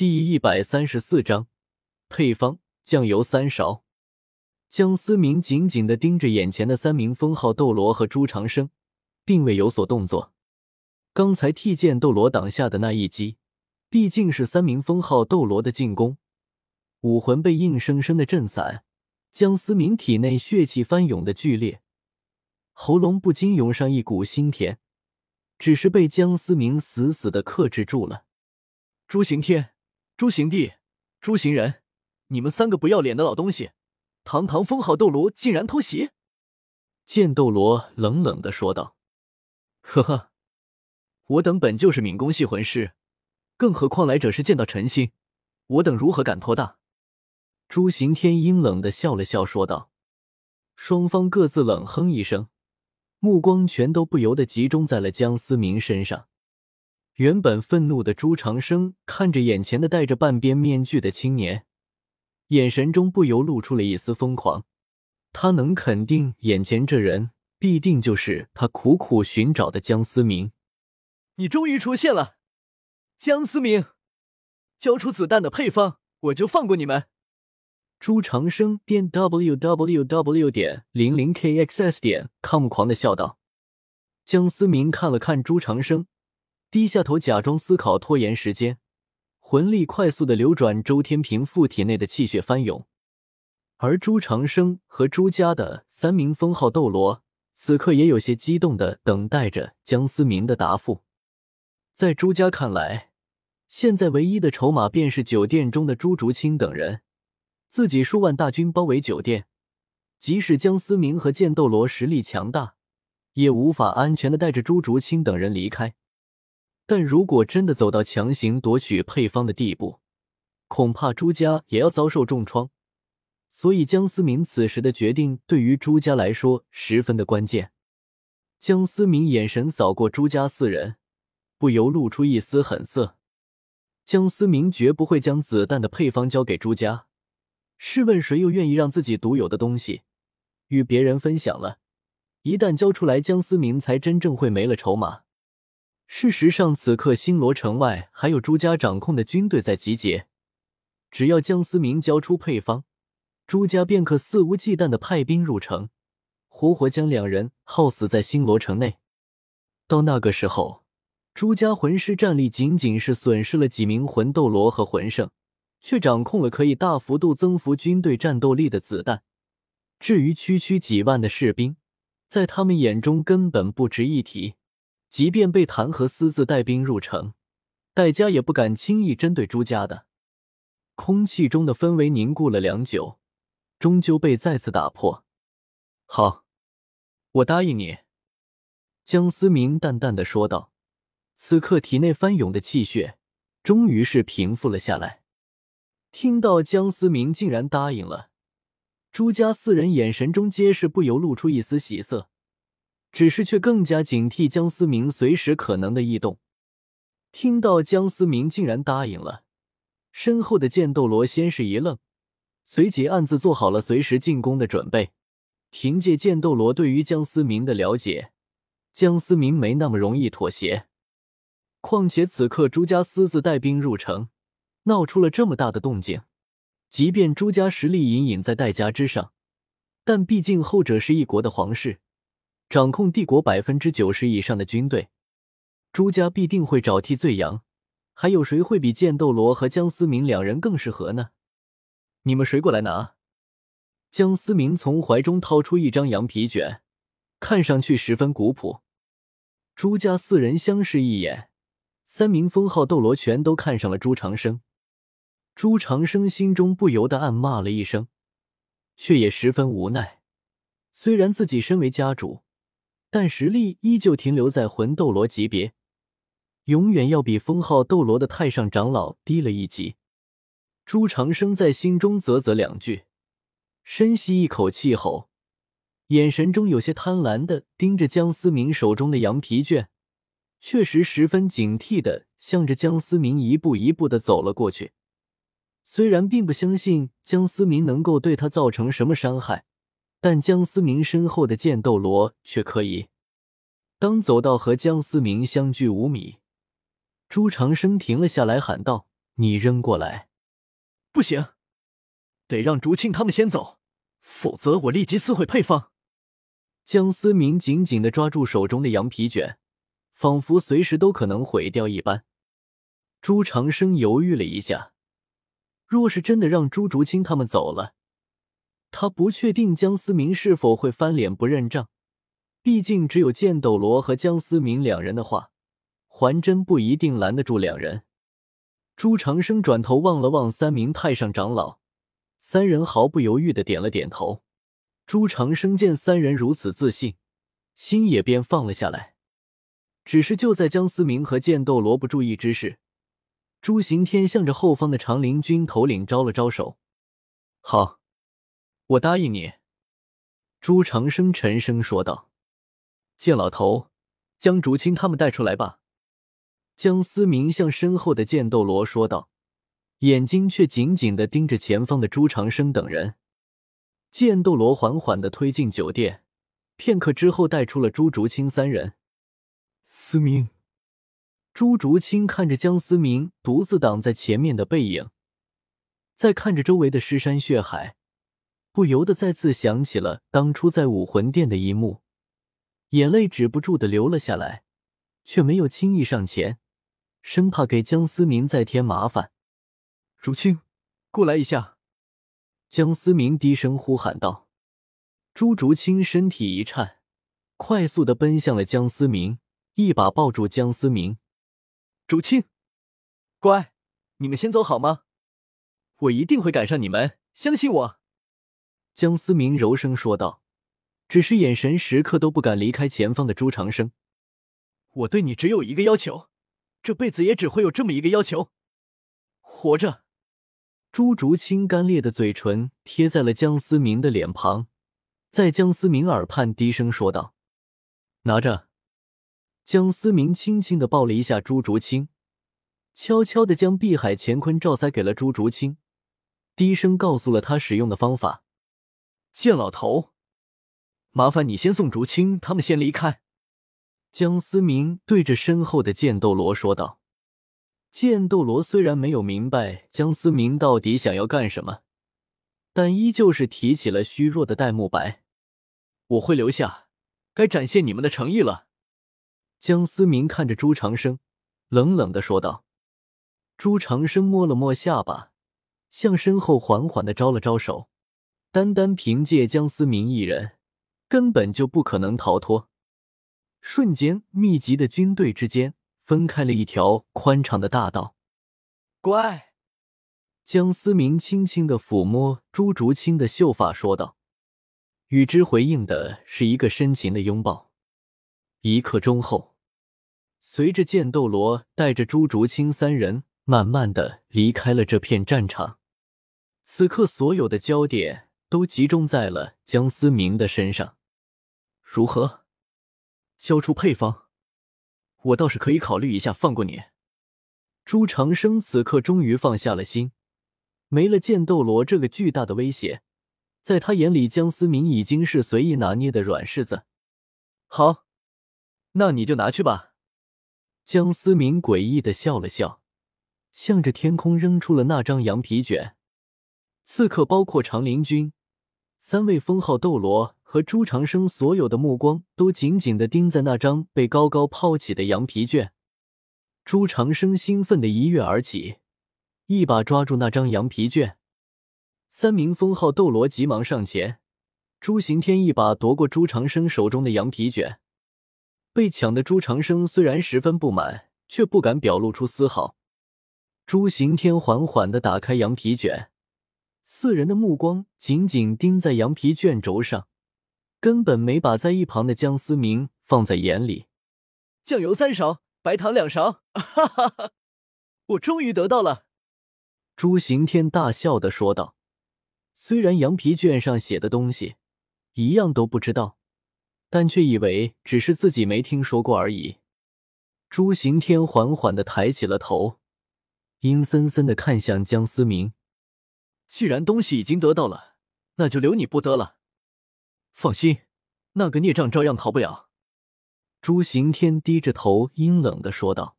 第一百三十四章配方：酱油三勺。江思明紧紧的盯着眼前的三名封号斗罗和朱长生，并未有所动作。刚才替剑斗罗挡下的那一击，毕竟是三名封号斗罗的进攻，武魂被硬生生的震散。江思明体内血气翻涌的剧烈，喉咙不禁涌上一股腥甜，只是被江思明死死的克制住了。朱刑天、朱行地、朱行人，你们三个不要脸的老东西！堂堂封号斗罗竟然偷袭！剑斗罗冷冷的说道：“呵呵，我等本就是敏攻系魂师，更何况来者是剑道晨星，我等如何敢托大？”朱行天阴冷的笑了笑，说道：“双方各自冷哼一声，目光全都不由得集中在了江思明身上。原本愤怒的朱长生看着眼前的戴着半边面具的青年。”眼神中不由露出了一丝疯狂，他能肯定眼前这人必定就是他苦苦寻找的江思明。你终于出现了，江思明，交出子弹的配方，我就放过你们。朱长生点 w w w 点零零 k x s 点 com 狂的笑道。江思明看了看朱长生，低下头，假装思考，拖延时间。魂力快速的流转，周天平复体内的气血翻涌，而朱长生和朱家的三名封号斗罗此刻也有些激动的等待着江思明的答复。在朱家看来，现在唯一的筹码便是酒店中的朱竹清等人，自己数万大军包围酒店，即使江思明和剑斗罗实力强大，也无法安全的带着朱竹清等人离开。但如果真的走到强行夺取配方的地步，恐怕朱家也要遭受重创。所以江思明此时的决定对于朱家来说十分的关键。江思明眼神扫过朱家四人，不由露出一丝狠色。江思明绝不会将子弹的配方交给朱家。试问谁又愿意让自己独有的东西与别人分享了？一旦交出来，江思明才真正会没了筹码。事实上，此刻星罗城外还有朱家掌控的军队在集结。只要江思明交出配方，朱家便可肆无忌惮的派兵入城，活活将两人耗死在星罗城内。到那个时候，朱家魂师战力仅仅是损失了几名魂斗罗和魂圣，却掌控了可以大幅度增幅军队战斗力的子弹。至于区区几万的士兵，在他们眼中根本不值一提。即便被弹劾私自带兵入城，戴家也不敢轻易针对朱家的。空气中的氛围凝固了良久，终究被再次打破。好，我答应你。”江思明淡淡的说道。此刻体内翻涌的气血，终于是平复了下来。听到江思明竟然答应了，朱家四人眼神中皆是不由露出一丝喜色。只是却更加警惕江思明随时可能的异动。听到江思明竟然答应了，身后的剑斗罗先是一愣，随即暗自做好了随时进攻的准备。凭借剑斗罗对于江思明的了解，江思明没那么容易妥协。况且此刻朱家私自带兵入城，闹出了这么大的动静，即便朱家实力隐隐在戴家之上，但毕竟后者是一国的皇室。掌控帝国百分之九十以上的军队，朱家必定会找替罪羊。还有谁会比剑斗罗和江思明两人更适合呢？你们谁过来拿？江思明从怀中掏出一张羊皮卷，看上去十分古朴。朱家四人相视一眼，三名封号斗罗全都看上了朱长生。朱长生心中不由得暗骂了一声，却也十分无奈。虽然自己身为家主。但实力依旧停留在魂斗罗级别，永远要比封号斗罗的太上长老低了一级。朱长生在心中啧啧两句，深吸一口气后，眼神中有些贪婪的盯着江思明手中的羊皮卷，确实十分警惕的向着江思明一步一步的走了过去。虽然并不相信江思明能够对他造成什么伤害。但江思明身后的剑斗罗却可以。当走到和江思明相距五米，朱长生停了下来，喊道：“你扔过来。不行，得让竹青他们先走，否则我立即撕毁配方。江思明紧紧的抓住手中的羊皮卷，仿佛随时都可能毁掉一般。朱长生犹豫了一下，若是真的让朱竹清他们走了，他不确定江思明是否会翻脸不认账。毕竟只有剑斗罗和江思明两人的话，还真不一定拦得住两人。朱长生转头望了望三名太上长老，三人毫不犹豫的点了点头。朱长生见三人如此自信，心也便放了下来。只是就在江思明和剑斗罗不注意之时，朱行天向着后方的长林军头领招了招手：“好，我答应你。”朱长生沉声说道。剑老头，将竹青他们带出来吧。”江思明向身后的剑斗罗说道，眼睛却紧紧的盯着前方的朱长生等人。剑斗罗缓缓的推进酒店，片刻之后带出了朱竹清三人。思明，朱竹清看着江思明独自挡在前面的背影，再看着周围的尸山血海，不由得再次想起了当初在武魂殿的一幕。眼泪止不住的流了下来，却没有轻易上前，生怕给江思明再添麻烦。竹青，过来一下。江思明低声呼喊道。朱竹清身体一颤，快速的奔向了江思明，一把抱住江思明。竹青，乖，你们先走好吗？我一定会赶上你们，相信我。江思明柔声说道。只是眼神时刻都不敢离开前方的朱长生。我对你只有一个要求，这辈子也只会有这么一个要求，活着。朱竹清干裂的嘴唇贴在了江思明的脸庞，在江思明耳畔低声说道：“拿着。”江思明轻轻的抱了一下朱竹清，悄悄的将碧海乾坤罩塞给了朱竹清，低声告诉了他使用的方法。剑老头。麻烦你先送竹青他们先离开。”江思明对着身后的剑斗罗说道。剑斗罗虽然没有明白江思明到底想要干什么，但依旧是提起了虚弱的戴沐白：“我会留下，该展现你们的诚意了。”江思明看着朱长生，冷冷的说道。朱长生摸了摸下巴，向身后缓缓的招了招手。单单凭借江思明一人。根本就不可能逃脱。瞬间，密集的军队之间分开了一条宽敞的大道。乖，江思明轻轻的抚摸朱竹清的秀发，说道。与之回应的是一个深情的拥抱。一刻钟后，随着剑斗罗带着朱竹清三人慢慢的离开了这片战场，此刻所有的焦点都集中在了江思明的身上。如何交出配方？我倒是可以考虑一下放过你。朱长生此刻终于放下了心，没了剑斗罗这个巨大的威胁，在他眼里，江思明已经是随意拿捏的软柿子。好，那你就拿去吧。江思明诡异的笑了笑，向着天空扔出了那张羊皮卷。刺客包括长林军三位封号斗罗。和朱长生所有的目光都紧紧的盯在那张被高高抛起的羊皮卷。朱长生兴奋的一跃而起，一把抓住那张羊皮卷。三名封号斗罗急忙上前，朱行天一把夺过朱长生手中的羊皮卷。被抢的朱长生虽然十分不满，却不敢表露出丝毫。朱行天缓缓的打开羊皮卷，四人的目光紧紧盯在羊皮卷轴上。根本没把在一旁的江思明放在眼里。酱油三勺，白糖两勺，哈哈哈！我终于得到了。朱行天大笑的说道。虽然羊皮卷上写的东西一样都不知道，但却以为只是自己没听说过而已。朱行天缓缓的抬起了头，阴森森的看向江思明。既然东西已经得到了，那就留你不得了。放心，那个孽障照样逃不了。朱行天低着头，阴冷的说道。